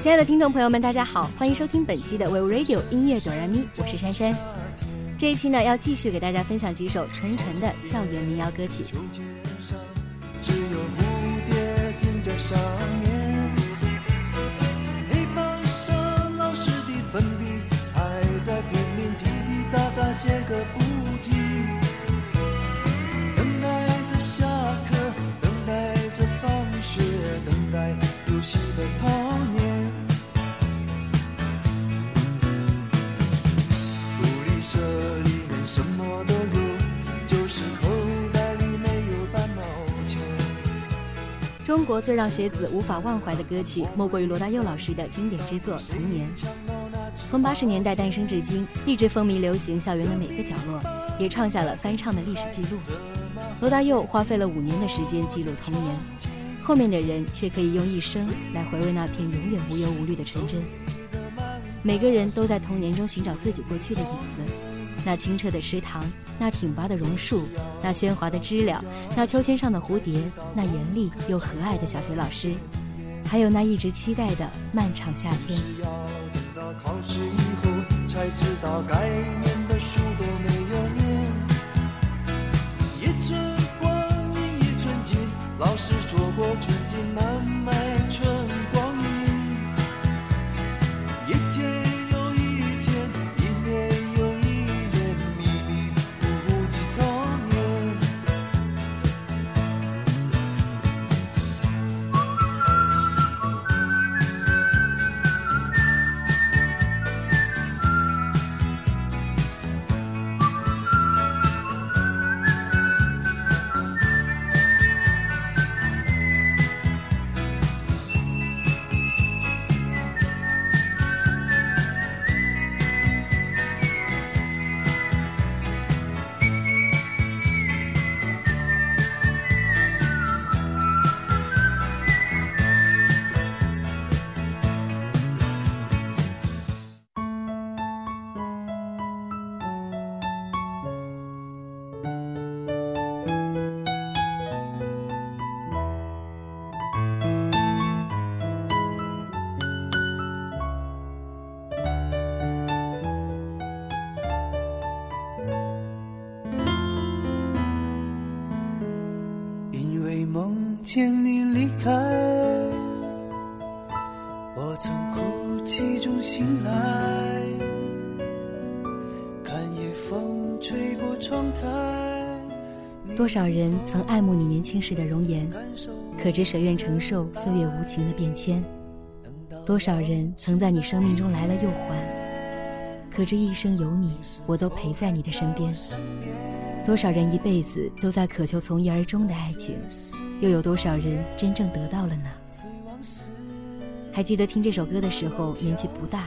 亲爱的听众朋友们，大家好，欢迎收听本期的 We Radio 音乐哆来咪，我是珊珊。这一期呢，要继续给大家分享几首纯纯的校园民谣歌曲。写个不停，中国最让学子无法忘怀的歌曲，莫过于罗大佑老师的经典之作《童年》。从八十年代诞生至今，一直风靡流行校园的每个角落，也创下了翻唱的历史记录。罗大佑花费了五年的时间记录童年，后面的人却可以用一生来回味那片永远无忧无虑的纯真。每个人都在童年中寻找自己过去的影子，那清澈的池塘，那挺拔的榕树，那喧哗的知了，那秋千上的蝴蝶，那严厉又和蔼的小学老师，还有那一直期待的漫长夏天。要等到考试以后才知道该念的书都没有念。一寸光阴一寸金，老师说过寸金难买见你离开，我从哭泣中醒来，看夜风吹过窗台。多少人曾爱慕你年轻时的容颜，可知谁愿承受岁月无情的变迁？多少人曾在你生命中来了又还，可知一生有你，我都陪在你的身边。多少人一辈子都在渴求从一而终的爱情，又有多少人真正得到了呢？还记得听这首歌的时候年纪不大，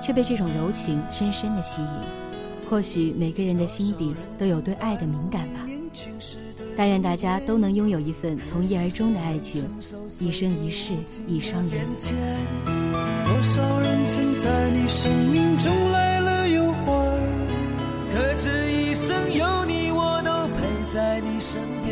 却被这种柔情深深的吸引。或许每个人的心底都有对爱的敏感吧。但愿大家都能拥有一份从一而终的爱情，一生一世一双人。多少人曾在你生命中来了又还，可知一生有你，我都陪在你身边。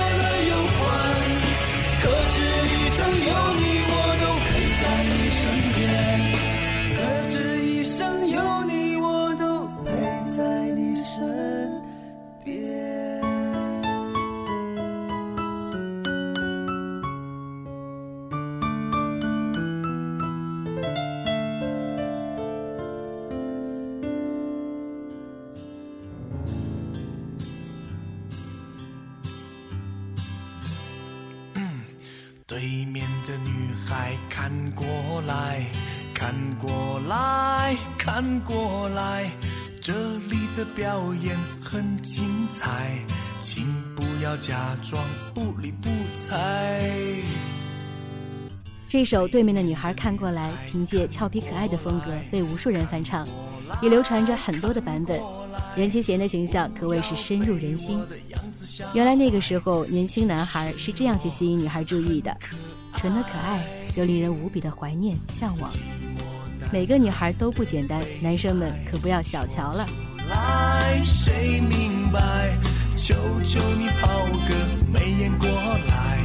对面的女孩看过来，看过来，看过来，这里的表演很精彩，请不要假装不理不睬。这首《对面的女孩看过来》凭借俏皮可爱的风格被无数人翻唱，也流传着很多的版本。任贤齐的形象可谓是深入人心。原来那个时候，年轻男孩是这样去吸引女孩注意的，纯的可爱，又令人无比的怀念向往。每个女孩都不简单，男生们可不要小瞧了。来，谁明白？求求你抛个媚眼过来，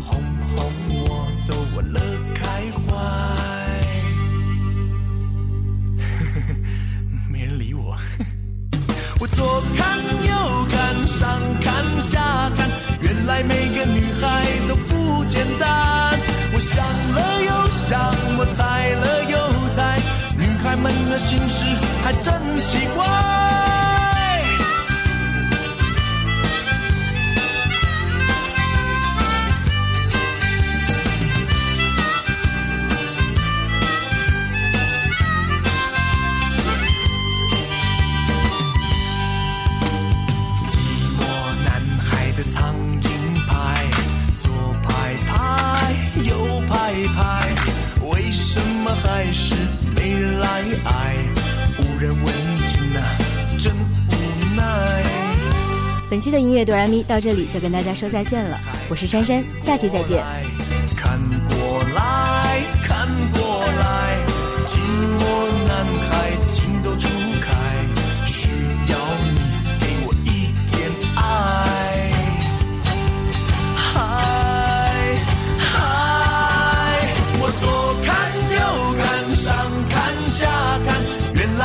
哄哄我，逗我乐开怀。没人理我。我左看右，原来每个女孩都不简单。我想了又想，我猜了又猜，女孩们的心事还真奇怪。拍，为什么还是没人来爱？无人问津啊，真无奈。本期的音乐哆来咪到这里就跟大家说再见了，我是珊珊，下期再见。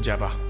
回家吧。